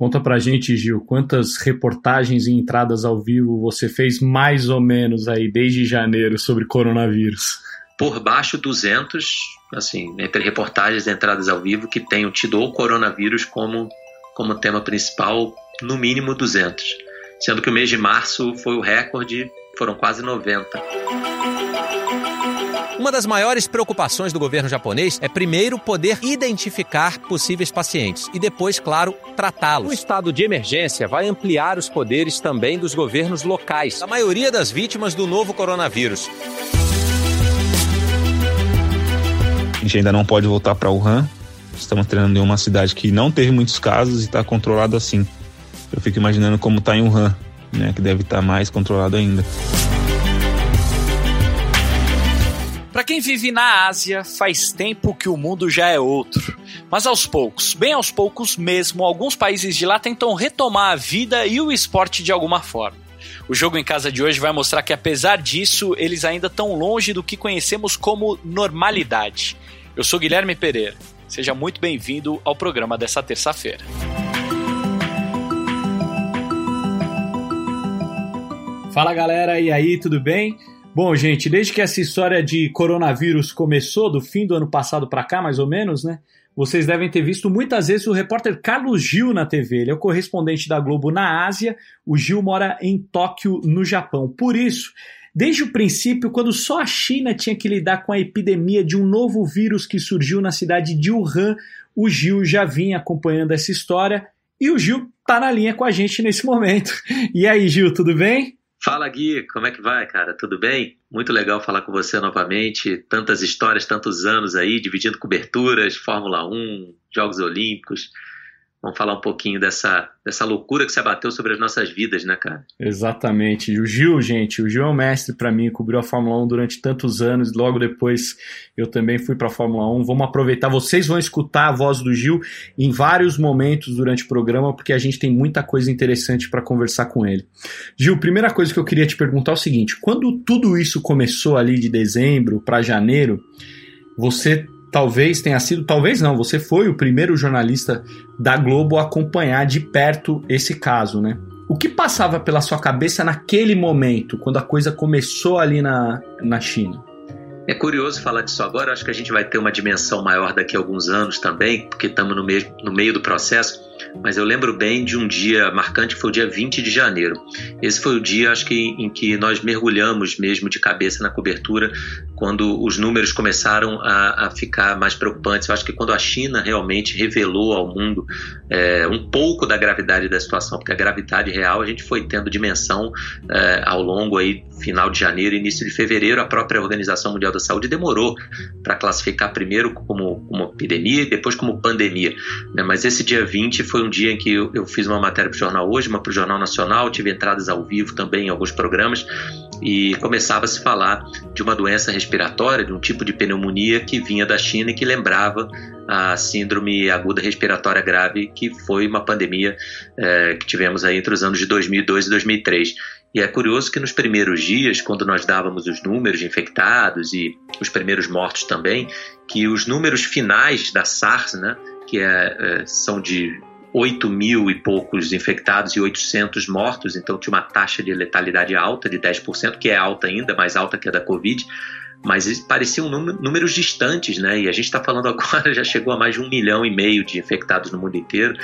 Conta pra gente, Gil, quantas reportagens e entradas ao vivo você fez mais ou menos aí desde janeiro sobre coronavírus? Por baixo 200, assim, entre reportagens e entradas ao vivo que tenham tido o coronavírus como, como tema principal, no mínimo 200. Sendo que o mês de março foi o recorde, foram quase 90. Uma das maiores preocupações do governo japonês é primeiro poder identificar possíveis pacientes e depois, claro, tratá-los. O estado de emergência vai ampliar os poderes também dos governos locais, a maioria das vítimas do novo coronavírus. A gente ainda não pode voltar para Wuhan. Estamos treinando em uma cidade que não teve muitos casos e está controlado assim. Eu fico imaginando como está em Wuhan, né, que deve estar tá mais controlado ainda. Para quem vive na Ásia, faz tempo que o mundo já é outro. Mas aos poucos, bem aos poucos mesmo, alguns países de lá tentam retomar a vida e o esporte de alguma forma. O jogo em casa de hoje vai mostrar que, apesar disso, eles ainda estão longe do que conhecemos como normalidade. Eu sou Guilherme Pereira. Seja muito bem-vindo ao programa dessa terça-feira. Fala galera, e aí, tudo bem? Bom, gente, desde que essa história de coronavírus começou, do fim do ano passado para cá, mais ou menos, né? Vocês devem ter visto muitas vezes o repórter Carlos Gil na TV. Ele é o correspondente da Globo na Ásia. O Gil mora em Tóquio, no Japão. Por isso, desde o princípio, quando só a China tinha que lidar com a epidemia de um novo vírus que surgiu na cidade de Wuhan, o Gil já vinha acompanhando essa história. E o Gil tá na linha com a gente nesse momento. E aí, Gil, tudo bem? Fala Gui, como é que vai, cara? Tudo bem? Muito legal falar com você novamente. Tantas histórias, tantos anos aí, dividindo coberturas, Fórmula 1, Jogos Olímpicos. Vamos falar um pouquinho dessa, dessa loucura que se abateu sobre as nossas vidas, né, cara? Exatamente. O Gil, gente, o Gil é um mestre para mim, cobriu a Fórmula 1 durante tantos anos, logo depois eu também fui para a Fórmula 1. Vamos aproveitar, vocês vão escutar a voz do Gil em vários momentos durante o programa, porque a gente tem muita coisa interessante para conversar com ele. Gil, primeira coisa que eu queria te perguntar é o seguinte: quando tudo isso começou ali de dezembro para janeiro, você talvez tenha sido, talvez não, você foi o primeiro jornalista da Globo a acompanhar de perto esse caso, né? O que passava pela sua cabeça naquele momento, quando a coisa começou ali na, na China? É curioso falar disso agora, acho que a gente vai ter uma dimensão maior daqui a alguns anos também, porque estamos no, no meio do processo mas eu lembro bem de um dia marcante, foi o dia 20 de janeiro. Esse foi o dia, acho que, em que nós mergulhamos mesmo de cabeça na cobertura, quando os números começaram a, a ficar mais preocupantes. Eu acho que quando a China realmente revelou ao mundo é, um pouco da gravidade da situação, porque a gravidade real a gente foi tendo dimensão é, ao longo aí, final de janeiro, início de fevereiro, a própria Organização Mundial da Saúde demorou para classificar primeiro como, como epidemia e depois como pandemia. Né? Mas esse dia 20 foi um dia em que eu, eu fiz uma matéria para o Jornal Hoje, uma para o Jornal Nacional, tive entradas ao vivo também em alguns programas e começava a se falar de uma doença respiratória, de um tipo de pneumonia que vinha da China e que lembrava a síndrome aguda respiratória grave, que foi uma pandemia é, que tivemos aí entre os anos de 2002 e 2003. E é curioso que nos primeiros dias, quando nós dávamos os números de infectados e os primeiros mortos também, que os números finais da SARS, né, que é, é, são de 8 mil e poucos infectados e 800 mortos, então tinha uma taxa de letalidade alta de 10%, que é alta ainda, mais alta que a da Covid, mas pareciam números distantes, né? E a gente está falando agora, já chegou a mais de um milhão e meio de infectados no mundo inteiro,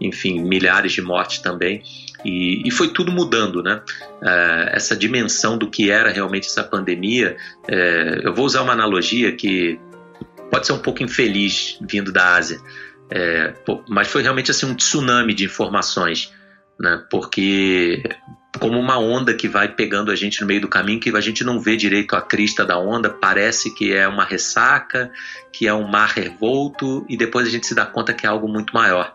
enfim, milhares de mortes também. E, e foi tudo mudando, né? Uh, essa dimensão do que era realmente essa pandemia. Uh, eu vou usar uma analogia que pode ser um pouco infeliz vindo da Ásia, é, mas foi realmente assim um tsunami de informações, né? Porque como uma onda que vai pegando a gente no meio do caminho, que a gente não vê direito a crista da onda, parece que é uma ressaca, que é um mar revolto, e depois a gente se dá conta que é algo muito maior.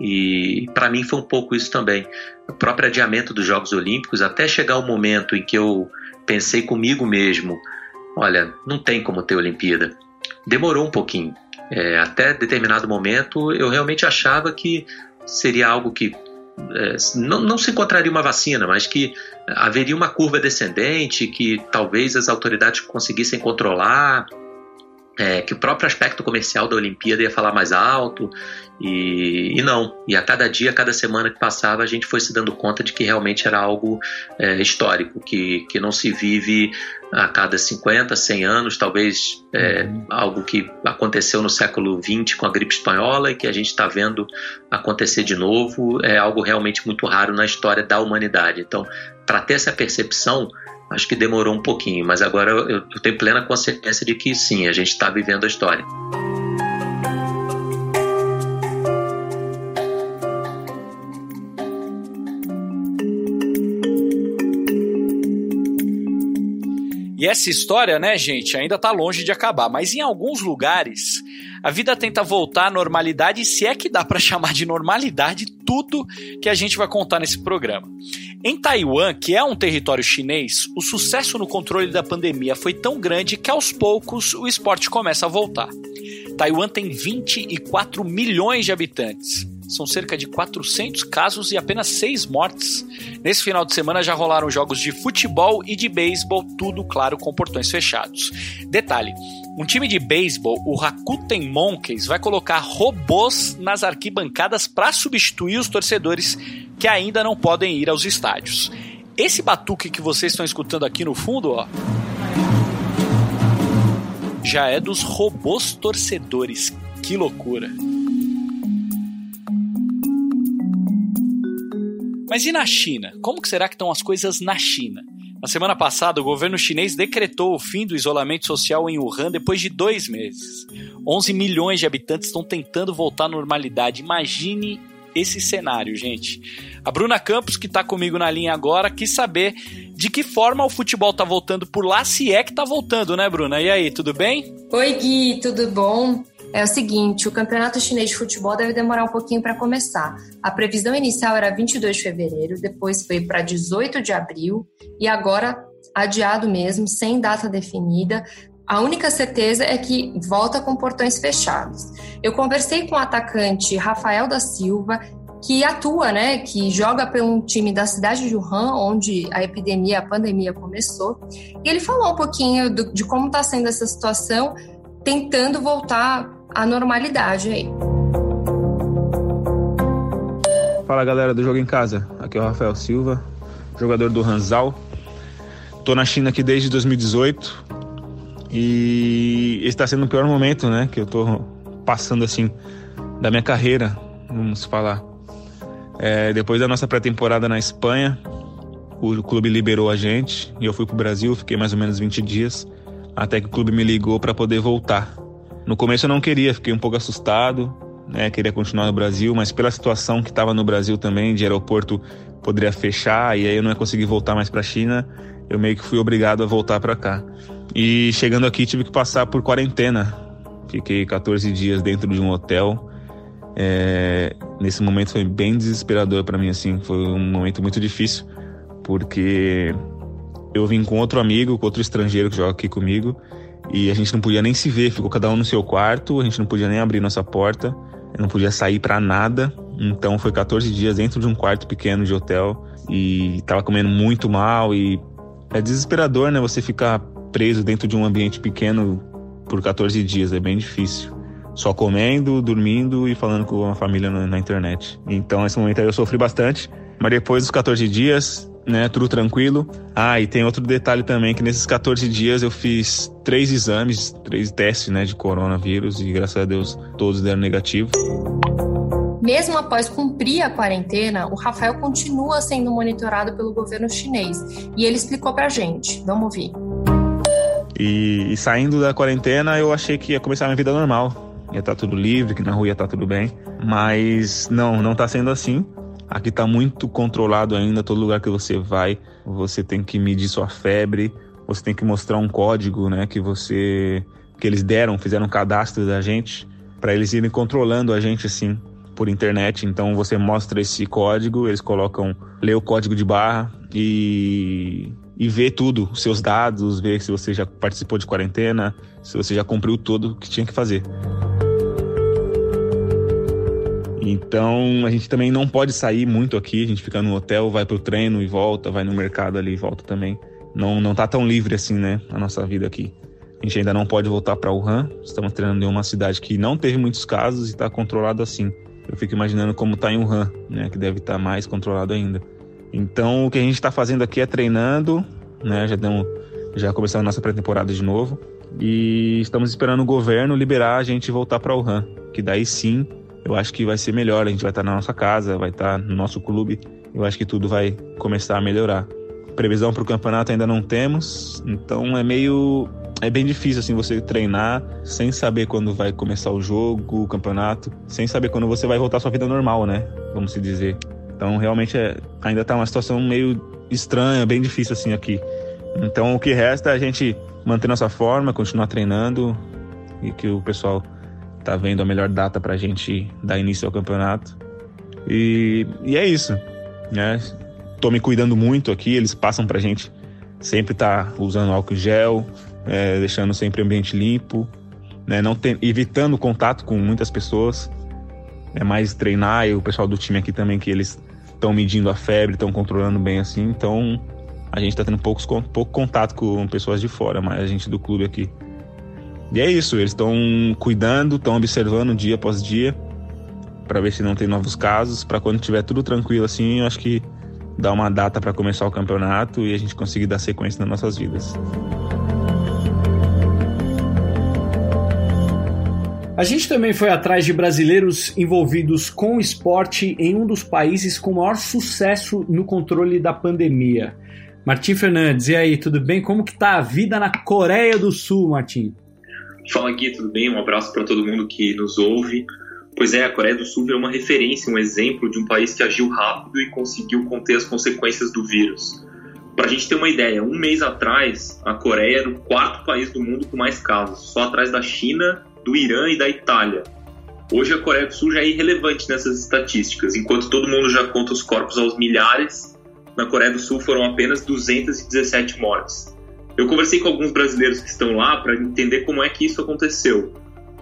E para mim foi um pouco isso também. O próprio adiamento dos Jogos Olímpicos, até chegar o momento em que eu pensei comigo mesmo: olha, não tem como ter Olimpíada. Demorou um pouquinho é, até determinado momento, eu realmente achava que seria algo que é, não, não, se encontraria uma vacina, mas que haveria uma curva descendente, que talvez as autoridades conseguissem controlar. É, que o próprio aspecto comercial da Olimpíada ia falar mais alto, e, e, não. E a cada dia, a cada semana que passava, a gente foi se dando conta de que realmente era algo é, histórico, que, que não se vive a cada 50, 100 anos, talvez é, uhum. algo que aconteceu no século XX com a gripe espanhola e que a gente está vendo acontecer de novo, é algo realmente muito raro na história da humanidade. Então, para ter essa percepção, acho que demorou um pouquinho, mas agora eu, eu tenho plena consciência de que sim, a gente está vivendo a história. E essa história, né, gente, ainda tá longe de acabar, mas em alguns lugares a vida tenta voltar à normalidade, se é que dá para chamar de normalidade tudo que a gente vai contar nesse programa. Em Taiwan, que é um território chinês, o sucesso no controle da pandemia foi tão grande que aos poucos o esporte começa a voltar. Taiwan tem 24 milhões de habitantes. São cerca de 400 casos e apenas 6 mortes. Nesse final de semana já rolaram jogos de futebol e de beisebol, tudo claro com portões fechados. Detalhe: um time de beisebol, o Rakuten Monkeys, vai colocar robôs nas arquibancadas para substituir os torcedores que ainda não podem ir aos estádios. Esse batuque que vocês estão escutando aqui no fundo, ó, já é dos robôs torcedores. Que loucura! Mas e na China? Como que será que estão as coisas na China? Na semana passada, o governo chinês decretou o fim do isolamento social em Wuhan depois de dois meses. 11 milhões de habitantes estão tentando voltar à normalidade. Imagine esse cenário, gente. A Bruna Campos, que está comigo na linha agora, quis saber de que forma o futebol está voltando por lá, se é que está voltando, né, Bruna? E aí, tudo bem? Oi, Gui, tudo bom? é o seguinte: o campeonato chinês de futebol deve demorar um pouquinho para começar. A previsão inicial era 22 de fevereiro, depois foi para 18 de abril e agora adiado mesmo, sem data definida. A única certeza é que volta com portões fechados. Eu conversei com o atacante Rafael da Silva, que atua, né, que joga pelo time da cidade de Wuhan, onde a epidemia, a pandemia começou. E ele falou um pouquinho do, de como está sendo essa situação, tentando voltar a normalidade aí. Fala galera do Jogo em Casa, aqui é o Rafael Silva, jogador do Hanzal. Tô na China aqui desde 2018 e está sendo o pior momento, né, que eu tô passando assim da minha carreira, vamos falar. É, depois da nossa pré-temporada na Espanha, o clube liberou a gente e eu fui pro Brasil, fiquei mais ou menos 20 dias, até que o clube me ligou para poder voltar. No começo eu não queria, fiquei um pouco assustado, né? Queria continuar no Brasil, mas pela situação que estava no Brasil também, de aeroporto poderia fechar e aí eu não ia conseguir voltar mais para a China, eu meio que fui obrigado a voltar para cá. E chegando aqui tive que passar por quarentena. Fiquei 14 dias dentro de um hotel. É, nesse momento foi bem desesperador para mim assim, foi um momento muito difícil, porque eu vim com outro amigo, com outro estrangeiro que joga aqui comigo, e a gente não podia nem se ver, ficou cada um no seu quarto, a gente não podia nem abrir nossa porta, não podia sair para nada. Então foi 14 dias dentro de um quarto pequeno de hotel e tava comendo muito mal e é desesperador, né, você ficar preso dentro de um ambiente pequeno por 14 dias, é bem difícil. Só comendo, dormindo e falando com a família na, internet. Então, esse momento aí eu sofri bastante. Mas depois dos 14 dias, né? Tudo tranquilo. Ah, e tem outro detalhe também, que nesses 14 dias eu fiz três exames, três testes, né, de coronavírus e graças a Deus todos deram negativo. Mesmo após cumprir a quarentena, o Rafael continua sendo monitorado pelo governo chinês. E ele explicou pra gente. Vamos ouvir. E, e saindo da quarentena, eu achei que ia começar a minha vida normal. Ia estar tá tudo livre, que na rua ia estar tá tudo bem. Mas não, não está sendo assim. Aqui está muito controlado ainda, todo lugar que você vai, você tem que medir sua febre, você tem que mostrar um código, né, que você que eles deram, fizeram um cadastro da gente para eles irem controlando a gente assim por internet. Então você mostra esse código, eles colocam, lê o código de barra e e vê tudo, os seus dados, ver se você já participou de quarentena, se você já cumpriu tudo o que tinha que fazer. Então a gente também não pode sair muito aqui, a gente fica no hotel, vai pro treino e volta, vai no mercado ali e volta também. Não, não tá tão livre assim, né, a nossa vida aqui. A gente ainda não pode voltar para Wuhan. Estamos treinando em uma cidade que não teve muitos casos e está controlado assim. Eu fico imaginando como está em Wuhan, né, que deve estar tá mais controlado ainda. Então, o que a gente está fazendo aqui é treinando, né, já demos, já começamos a nossa pré-temporada de novo e estamos esperando o governo liberar a gente voltar para Wuhan, que daí sim, eu acho que vai ser melhor. A gente vai estar tá na nossa casa, vai estar tá no nosso clube. Eu acho que tudo vai começar a melhorar. Previsão para o campeonato ainda não temos, então é meio é bem difícil assim você treinar sem saber quando vai começar o jogo, o campeonato, sem saber quando você vai voltar à sua vida normal, né? Vamos se dizer. Então realmente é, ainda tá uma situação meio estranha, bem difícil assim aqui. Então o que resta é a gente manter nossa forma, continuar treinando e que o pessoal tá vendo a melhor data pra gente dar início ao campeonato. E, e é isso, né? Tô me cuidando muito aqui, eles passam pra gente sempre tá usando álcool gel, é, deixando sempre o ambiente limpo, né? Não evitando contato com muitas pessoas. É mais treinar e o pessoal do time aqui também que eles estão medindo a febre, estão controlando bem assim. Então a gente está tendo poucos, pouco contato com pessoas de fora, mas a gente do clube aqui. E é isso, eles estão cuidando, estão observando dia após dia para ver se não tem novos casos, para quando tiver tudo tranquilo assim, eu acho que dá uma data para começar o campeonato e a gente conseguir dar sequência nas nossas vidas. A gente também foi atrás de brasileiros envolvidos com esporte em um dos países com maior sucesso no controle da pandemia. Martim Fernandes, e aí, tudo bem? Como que tá a vida na Coreia do Sul, Martim? Fala aqui, tudo bem? Um abraço para todo mundo que nos ouve. Pois é, a Coreia do Sul é uma referência, um exemplo de um país que agiu rápido e conseguiu conter as consequências do vírus. Para a gente ter uma ideia, um mês atrás, a Coreia era o quarto país do mundo com mais casos, só atrás da China do Irã e da Itália. Hoje a Coreia do Sul já é irrelevante nessas estatísticas, enquanto todo mundo já conta os corpos aos milhares, na Coreia do Sul foram apenas 217 mortes. Eu conversei com alguns brasileiros que estão lá para entender como é que isso aconteceu.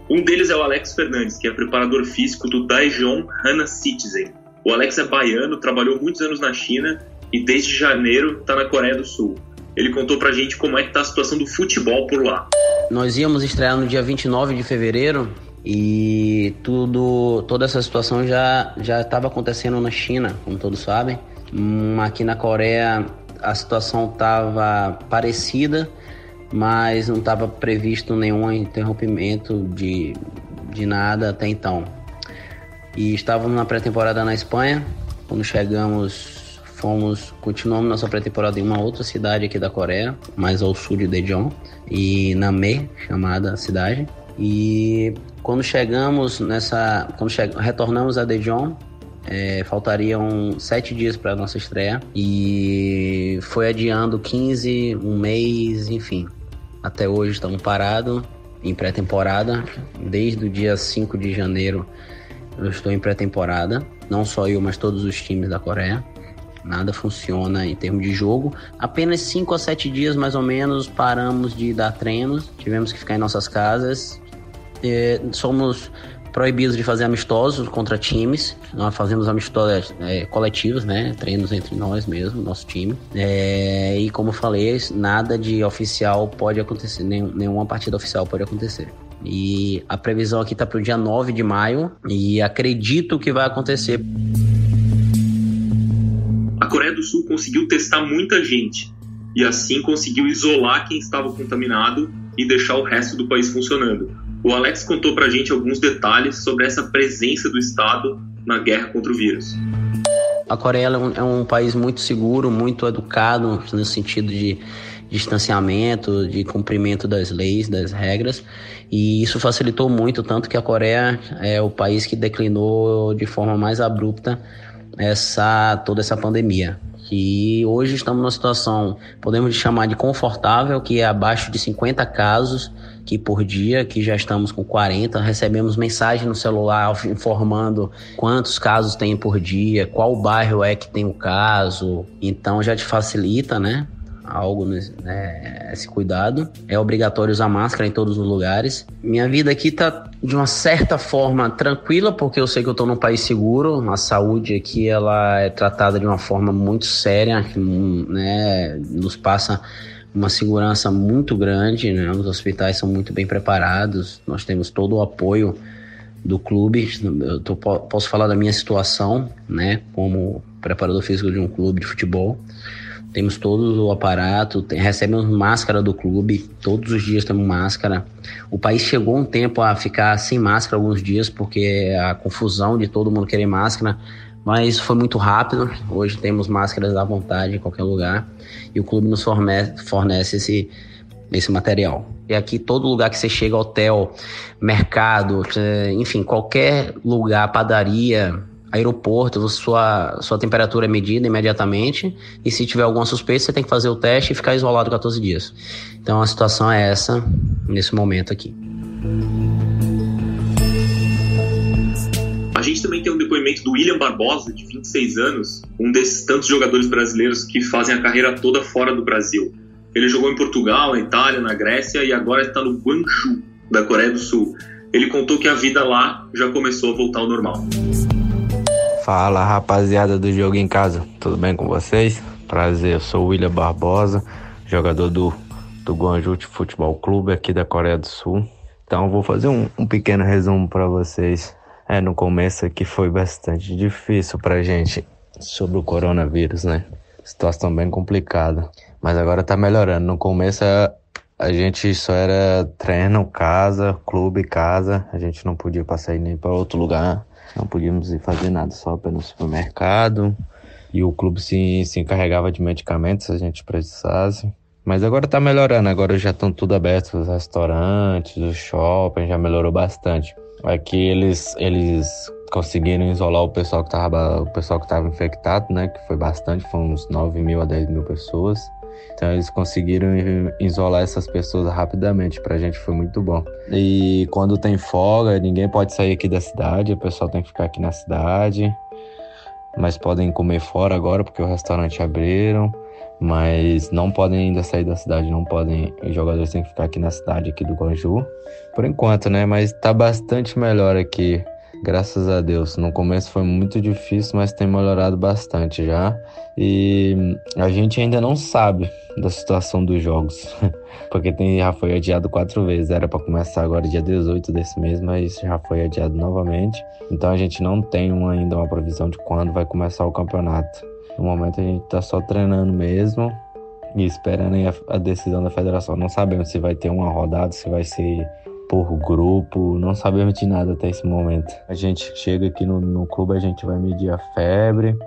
Um deles é o Alex Fernandes, que é preparador físico do Daejeon Hana Citizen. O Alex é baiano, trabalhou muitos anos na China e desde janeiro está na Coreia do Sul. Ele contou pra gente como é que tá a situação do futebol por lá. Nós íamos estrear no dia 29 de fevereiro e tudo, toda essa situação já já estava acontecendo na China, como todos sabem. Hum, aqui na Coreia a situação estava parecida, mas não estava previsto nenhum interrompimento de, de nada até então. E estávamos na pré-temporada na Espanha, quando chegamos fomos, continuamos nossa pré-temporada em uma outra cidade aqui da Coreia, mais ao sul de Daejeon, e Namé, chamada cidade. E quando chegamos nessa, quando che retornamos a Daejeon, é, faltariam sete dias para nossa estreia e foi adiando 15, um mês, enfim. Até hoje estamos parados em pré-temporada. Desde o dia 5 de janeiro eu estou em pré-temporada. Não só eu, mas todos os times da Coreia nada funciona em termos de jogo. Apenas 5 a 7 dias mais ou menos paramos de dar treinos, tivemos que ficar em nossas casas. E somos proibidos de fazer amistosos contra times. Nós fazemos amistosos é, coletivos, né? Treinos entre nós mesmo, nosso time. É, e como falei, nada de oficial pode acontecer, nenhum, nenhuma partida oficial pode acontecer. E a previsão aqui tá para o dia 9 de maio e acredito que vai acontecer. Coreia do Sul conseguiu testar muita gente e assim conseguiu isolar quem estava contaminado e deixar o resto do país funcionando. O Alex contou pra gente alguns detalhes sobre essa presença do Estado na guerra contra o vírus. A Coreia é um, é um país muito seguro, muito educado no sentido de distanciamento, de cumprimento das leis, das regras, e isso facilitou muito, tanto que a Coreia é o país que declinou de forma mais abrupta essa toda essa pandemia. E hoje estamos numa situação, podemos chamar de confortável, que é abaixo de 50 casos que por dia, que já estamos com 40, recebemos mensagem no celular informando quantos casos tem por dia, qual bairro é que tem o caso. Então já te facilita, né? Algo, né, esse cuidado. É obrigatório usar máscara em todos os lugares. Minha vida aqui tá de uma certa forma tranquila, porque eu sei que eu tô num país seguro. A saúde aqui ela é tratada de uma forma muito séria, né, nos passa uma segurança muito grande, né? Os hospitais são muito bem preparados, nós temos todo o apoio do clube. Eu tô, posso falar da minha situação, né? Como preparador físico de um clube de futebol. Temos todo o aparato, tem, recebemos máscara do clube, todos os dias temos máscara. O país chegou um tempo a ficar sem máscara alguns dias, porque a confusão de todo mundo querer máscara, mas foi muito rápido. Hoje temos máscaras à vontade em qualquer lugar e o clube nos fornece, fornece esse, esse material. E aqui todo lugar que você chega, hotel, mercado, enfim, qualquer lugar, padaria, aeroporto, sua, sua temperatura é medida imediatamente e se tiver alguma suspeita, você tem que fazer o teste e ficar isolado 14 dias. Então a situação é essa nesse momento aqui. A gente também tem um depoimento do William Barbosa, de 26 anos, um desses tantos jogadores brasileiros que fazem a carreira toda fora do Brasil. Ele jogou em Portugal, na Itália, na Grécia e agora está no Guangzhou, da Coreia do Sul. Ele contou que a vida lá já começou a voltar ao normal. Fala rapaziada do Jogo em Casa, tudo bem com vocês? Prazer, eu sou o William Barbosa, jogador do, do Guangzhou Futebol Clube aqui da Coreia do Sul. Então vou fazer um, um pequeno resumo para vocês. É, no começo aqui foi bastante difícil pra gente sobre o coronavírus, né? Situação bem complicada. Mas agora tá melhorando. No começo a, a gente só era treino, casa, clube, casa. A gente não podia passar nem para outro lugar. Não podíamos ir fazer nada, só no supermercado. E o clube se, se encarregava de medicamentos se a gente precisasse. Mas agora tá melhorando, agora já estão tudo aberto, os restaurantes, os shopping, já melhorou bastante. Aqui eles, eles conseguiram isolar o pessoal que tava, o pessoal que estava infectado, né? Que foi bastante, foram uns 9 mil a 10 mil pessoas. Então eles conseguiram isolar essas pessoas rapidamente, pra gente foi muito bom. E quando tem folga, ninguém pode sair aqui da cidade, o pessoal tem que ficar aqui na cidade. Mas podem comer fora agora porque o restaurante abriram, mas não podem ainda sair da cidade, não podem, os jogadores têm que ficar aqui na cidade aqui do Guangzhou. Por enquanto, né? Mas tá bastante melhor aqui graças a Deus. No começo foi muito difícil, mas tem melhorado bastante já. E a gente ainda não sabe da situação dos jogos, porque tem, já foi adiado quatro vezes. Era para começar agora dia 18 desse mês, mas já foi adiado novamente. Então a gente não tem ainda uma previsão de quando vai começar o campeonato. No momento a gente está só treinando mesmo e esperando a decisão da federação. Não sabemos se vai ter uma rodada, se vai ser por grupo, não sabemos de nada até esse momento. A gente chega aqui no, no clube, a gente vai medir a febre,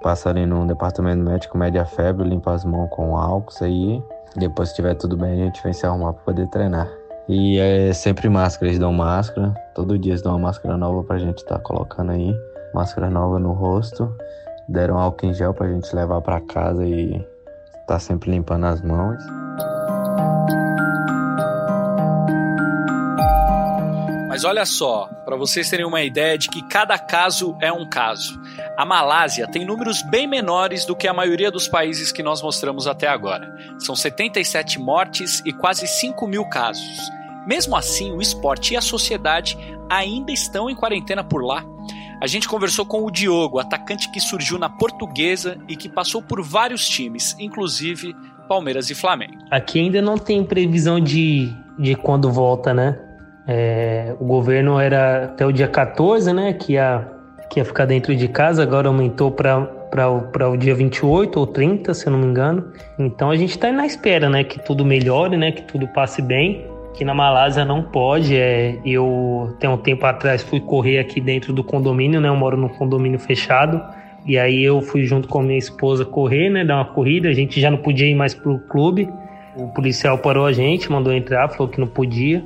passa ali no departamento médico, mede a febre, limpa as mãos com álcool, isso aí. Depois, se tiver tudo bem, a gente vem se arrumar para poder treinar. E é sempre máscara, eles dão máscara, todo dia eles dão uma máscara nova pra gente estar tá colocando aí, máscara nova no rosto. Deram álcool em gel pra gente levar para casa e tá sempre limpando as mãos. Mas olha só, para vocês terem uma ideia de que cada caso é um caso. A Malásia tem números bem menores do que a maioria dos países que nós mostramos até agora. São 77 mortes e quase 5 mil casos. Mesmo assim, o esporte e a sociedade ainda estão em quarentena por lá. A gente conversou com o Diogo, atacante que surgiu na Portuguesa e que passou por vários times, inclusive Palmeiras e Flamengo. Aqui ainda não tem previsão de, de quando volta, né? É, o governo era até o dia 14, né, que ia, que ia ficar dentro de casa, agora aumentou para o dia 28 ou 30, se eu não me engano. Então a gente está na espera, né, que tudo melhore, né, que tudo passe bem. Que na Malásia não pode. É, eu, tem um tempo atrás, fui correr aqui dentro do condomínio, né, eu moro num condomínio fechado. E aí eu fui junto com a minha esposa correr, né, dar uma corrida. A gente já não podia ir mais pro clube. O policial parou a gente, mandou entrar, falou que não podia.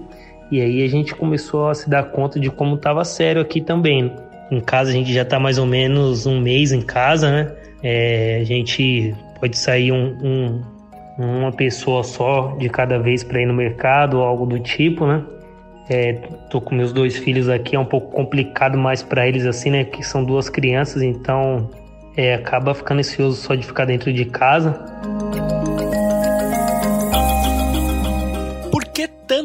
E aí a gente começou a se dar conta de como estava sério aqui também. Em casa a gente já está mais ou menos um mês em casa, né? É, a gente pode sair um, um, uma pessoa só de cada vez para ir no mercado ou algo do tipo, né? É, tô com meus dois filhos aqui, é um pouco complicado mais para eles assim, né? Que são duas crianças, então é, acaba ficando ansioso só de ficar dentro de casa.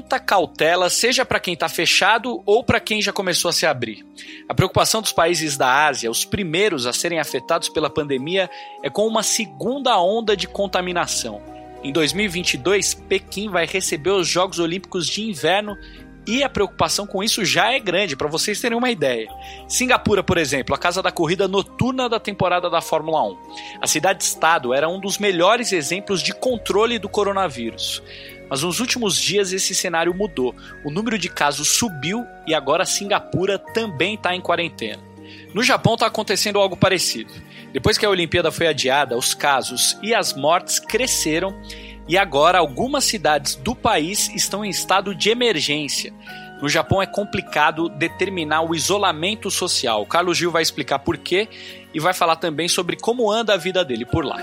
Tanta cautela, seja para quem está fechado ou para quem já começou a se abrir. A preocupação dos países da Ásia, os primeiros a serem afetados pela pandemia, é com uma segunda onda de contaminação. Em 2022, Pequim vai receber os Jogos Olímpicos de Inverno e a preocupação com isso já é grande, para vocês terem uma ideia. Singapura, por exemplo, a casa da corrida noturna da temporada da Fórmula 1. A cidade-estado era um dos melhores exemplos de controle do coronavírus. Mas nos últimos dias esse cenário mudou. O número de casos subiu e agora Singapura também está em quarentena. No Japão está acontecendo algo parecido. Depois que a Olimpíada foi adiada, os casos e as mortes cresceram e agora algumas cidades do país estão em estado de emergência. No Japão é complicado determinar o isolamento social. O Carlos Gil vai explicar por quê e vai falar também sobre como anda a vida dele por lá.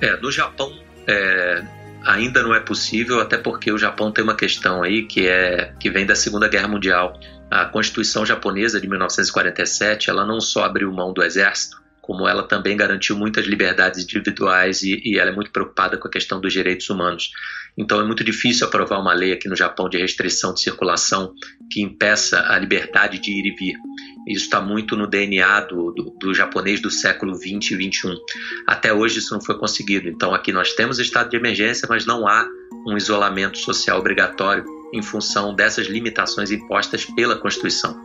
É, no Japão é, ainda não é possível, até porque o Japão tem uma questão aí que é que vem da Segunda Guerra Mundial. A Constituição japonesa de 1947, ela não só abriu mão do exército, como ela também garantiu muitas liberdades individuais e, e, ela é muito preocupada com a questão dos direitos humanos. Então é muito difícil aprovar uma lei aqui no Japão de restrição de circulação que impeça a liberdade de ir e vir. Isso está muito no DNA do, do, do, japonês do século 20 e 21. Até hoje isso não foi conseguido. Então aqui nós temos estado de emergência, mas não há um isolamento social obrigatório em função dessas limitações impostas pela Constituição.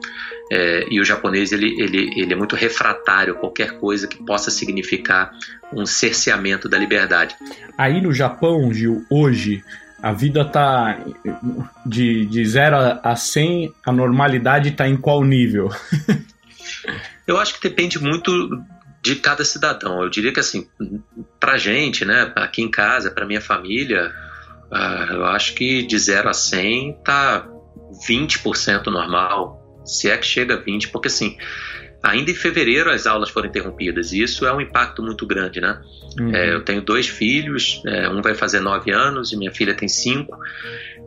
É, e o japonês ele, ele, ele é muito refratário a qualquer coisa que possa significar um cerceamento da liberdade. Aí no Japão, Gil, hoje, a vida tá de, de 0 a 100, a normalidade está em qual nível? Eu acho que depende muito de cada cidadão. Eu diria que assim, pra gente, né, aqui em casa, pra minha família, Uh, eu acho que de 0 a 100 tá 20% normal, se é que chega a 20, porque assim, ainda em fevereiro as aulas foram interrompidas e isso é um impacto muito grande, né? Uhum. É, eu tenho dois filhos, é, um vai fazer 9 anos e minha filha tem 5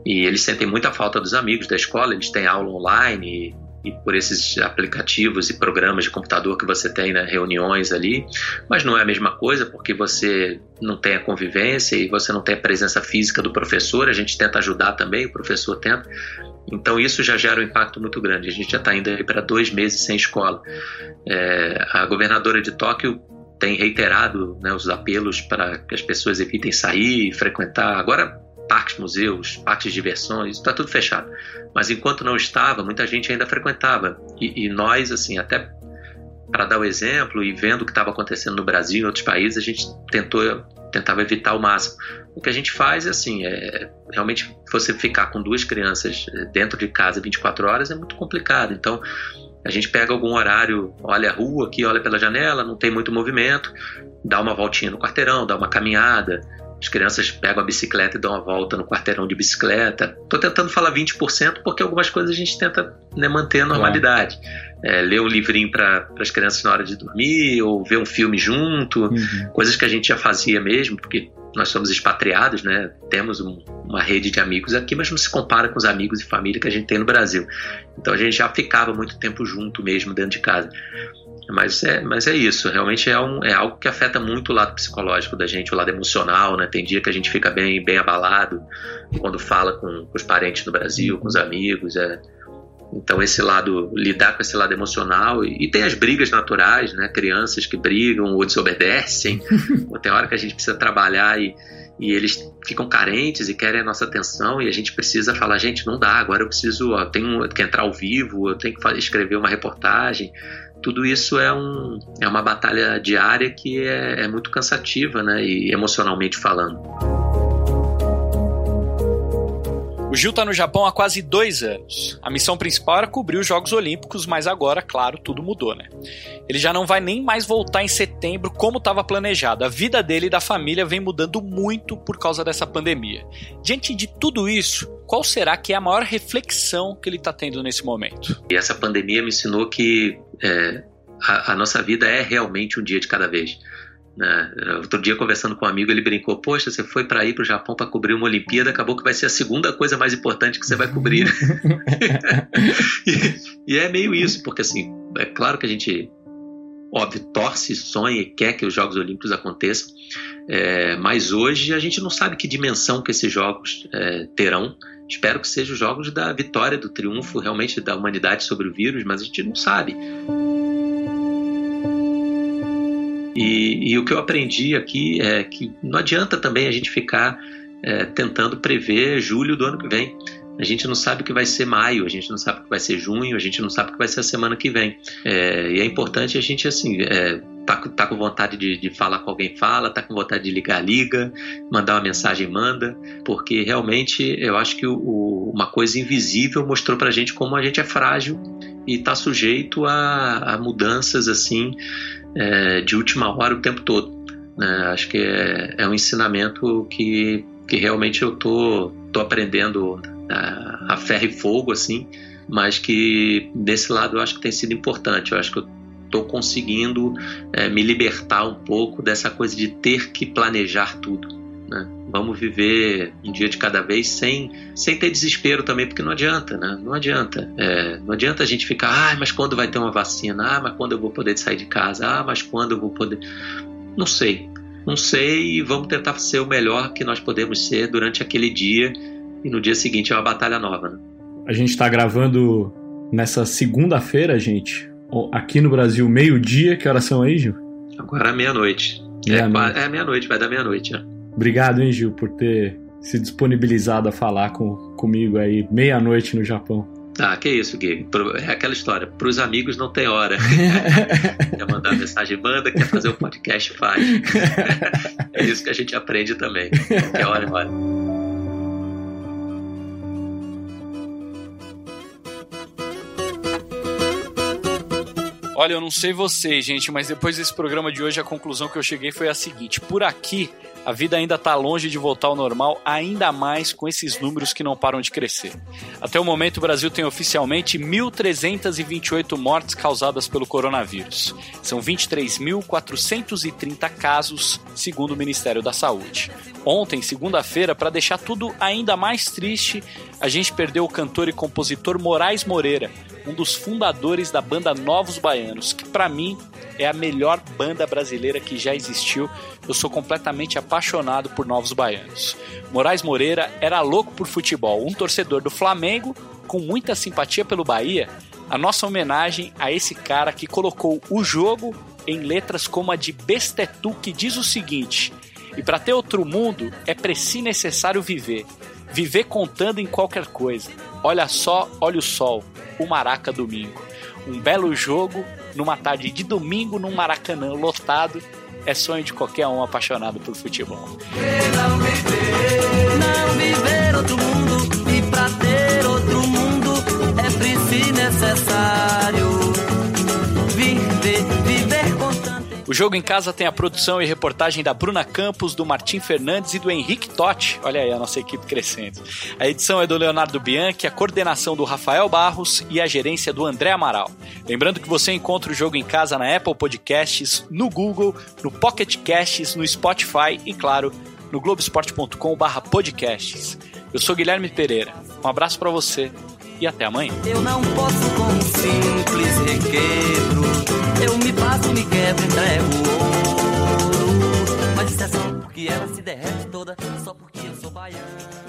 e eles sentem muita falta dos amigos da escola, eles têm aula online e por esses aplicativos e programas de computador que você tem, né, reuniões ali, mas não é a mesma coisa porque você não tem a convivência e você não tem a presença física do professor, a gente tenta ajudar também, o professor tenta, então isso já gera um impacto muito grande, a gente já está indo para dois meses sem escola. É, a governadora de Tóquio tem reiterado né, os apelos para que as pessoas evitem sair frequentar. Agora parques, museus, parques de diversões, está tudo fechado. Mas enquanto não estava, muita gente ainda frequentava. E, e nós, assim, até para dar o exemplo e vendo o que estava acontecendo no Brasil e em outros países, a gente tentou tentava evitar o máximo. O que a gente faz é assim, é realmente você ficar com duas crianças eh, dentro de casa 24 horas é muito complicado. Então, a gente pega algum horário, olha a rua aqui, olha pela janela, não tem muito movimento, dá uma voltinha no quarteirão, dá uma caminhada, as crianças pegam a bicicleta e dão uma volta no quarteirão de bicicleta. Estou tentando falar 20% porque algumas coisas a gente tenta né, manter a normalidade. É, ler um livrinho para as crianças na hora de dormir, ou ver um filme junto, uhum. coisas que a gente já fazia mesmo, porque nós somos expatriados, né? Temos um, uma rede de amigos aqui, mas não se compara com os amigos e família que a gente tem no Brasil. Então a gente já ficava muito tempo junto mesmo dentro de casa. Mas é, mas é isso, realmente é, um, é algo que afeta muito o lado psicológico da gente, o lado emocional, né? Tem dia que a gente fica bem, bem abalado quando fala com, com os parentes no Brasil, com os amigos. É. Então esse lado, lidar com esse lado emocional e, e tem as brigas naturais, né? Crianças que brigam ou desobedecem. tem hora que a gente precisa trabalhar e, e eles ficam carentes e querem a nossa atenção e a gente precisa falar, gente, não dá, agora eu preciso, ó, tenho que entrar ao vivo, eu tenho que escrever uma reportagem tudo isso é, um, é uma batalha diária que é, é muito cansativa, né? E emocionalmente falando. O Gil está no Japão há quase dois anos. A missão principal era cobrir os Jogos Olímpicos, mas agora, claro, tudo mudou, né? Ele já não vai nem mais voltar em setembro como estava planejado. A vida dele e da família vem mudando muito por causa dessa pandemia. Diante de tudo isso, qual será que é a maior reflexão que ele está tendo nesse momento? E essa pandemia me ensinou que é, a, a nossa vida é realmente um dia de cada vez. Né? Outro dia, conversando com um amigo, ele brincou: Poxa, você foi para ir para o Japão para cobrir uma Olimpíada, acabou que vai ser a segunda coisa mais importante que você vai cobrir. e, e, é meio isso, porque assim, é claro que a gente, óbvio, torce, sonha e quer que os Jogos Olímpicos aconteçam, é, mas hoje a gente não sabe que dimensão que esses Jogos é, terão. Espero que sejam os Jogos da vitória, do triunfo realmente da humanidade sobre o vírus, mas a gente não sabe. E, e, o que eu aprendi aqui é que não adianta também a gente ficar é, tentando prever julho do ano que vem. A gente não sabe o que vai ser maio, a gente não sabe o que vai ser junho, a gente não sabe o que vai ser a semana que vem. É, e é importante a gente, assim, é, tá, tá com vontade de, de, falar com alguém, fala, tá com vontade de ligar, liga, mandar uma mensagem, manda, porque realmente eu acho que o, o, uma coisa invisível mostrou pra gente como a gente é frágil e está sujeito a, a, mudanças, assim, é, de última hora o tempo todo. Né? Acho que é, é um ensinamento que, que realmente eu tô, tô aprendendo a, a ferro e fogo, assim, mas que desse lado eu acho que tem sido importante. Eu acho que eu estou conseguindo é, me libertar um pouco dessa coisa de ter que planejar tudo. Né? Vamos viver um dia de cada vez sem, sem ter desespero também, porque não adianta, né? Não adianta. É, não adianta a gente ficar, ah, mas quando vai ter uma vacina? Ah, mas quando eu vou poder sair de casa? Ah, mas quando eu vou poder. Não sei. Não sei e vamos tentar ser o melhor que nós podemos ser durante aquele dia e no dia seguinte é uma batalha nova. Né? A gente está gravando nessa segunda-feira, gente, aqui no Brasil, meio-dia. Que horas são aí, Gil? Agora é meia-noite. É, é meia-noite, vai dar meia-noite. É. Obrigado, hein, Gil, por ter se disponibilizado a falar com, comigo aí meia-noite no Japão. Ah, que isso, Gui. É aquela história. Para os amigos não tem hora. quer mandar mensagem, manda. Quer fazer o um podcast, faz. é isso que a gente aprende também. Que hora é hora. Olha, eu não sei vocês, gente, mas depois desse programa de hoje a conclusão que eu cheguei foi a seguinte: por aqui a vida ainda está longe de voltar ao normal, ainda mais com esses números que não param de crescer. Até o momento, o Brasil tem oficialmente 1.328 mortes causadas pelo coronavírus. São 23.430 casos, segundo o Ministério da Saúde. Ontem, segunda-feira, para deixar tudo ainda mais triste, a gente perdeu o cantor e compositor Moraes Moreira, um dos fundadores da banda Novos Baianos, que para mim é a melhor banda brasileira que já existiu. Eu sou completamente apaixonado por Novos Baianos. Moraes Moreira era louco por futebol, um torcedor do Flamengo com muita simpatia pelo Bahia. A nossa homenagem a esse cara que colocou o jogo em letras como a de Bestetu, que diz o seguinte: E para ter outro mundo é preciso necessário viver. Viver contando em qualquer coisa. Olha só, olha o sol, o Maraca domingo. Um belo jogo numa tarde de domingo num Maracanã lotado é sonho de qualquer um apaixonado por futebol. Não viver, não viver outro mundo o jogo em casa tem a produção e reportagem da Bruna Campos, do Martim Fernandes e do Henrique Totti. Olha aí a nossa equipe crescendo. A edição é do Leonardo Bianchi, a coordenação do Rafael Barros e a gerência do André Amaral. Lembrando que você encontra o jogo em casa na Apple Podcasts, no Google, no Pocket Casts, no Spotify e, claro, no globesport.com/podcasts. Eu sou Guilherme Pereira. Um abraço para você e até amanhã. Eu não posso com um simples requebro. Eu me passo, me quebro, entrego ouro. Mas isso é só porque ela se derrete toda, só porque eu sou baiano.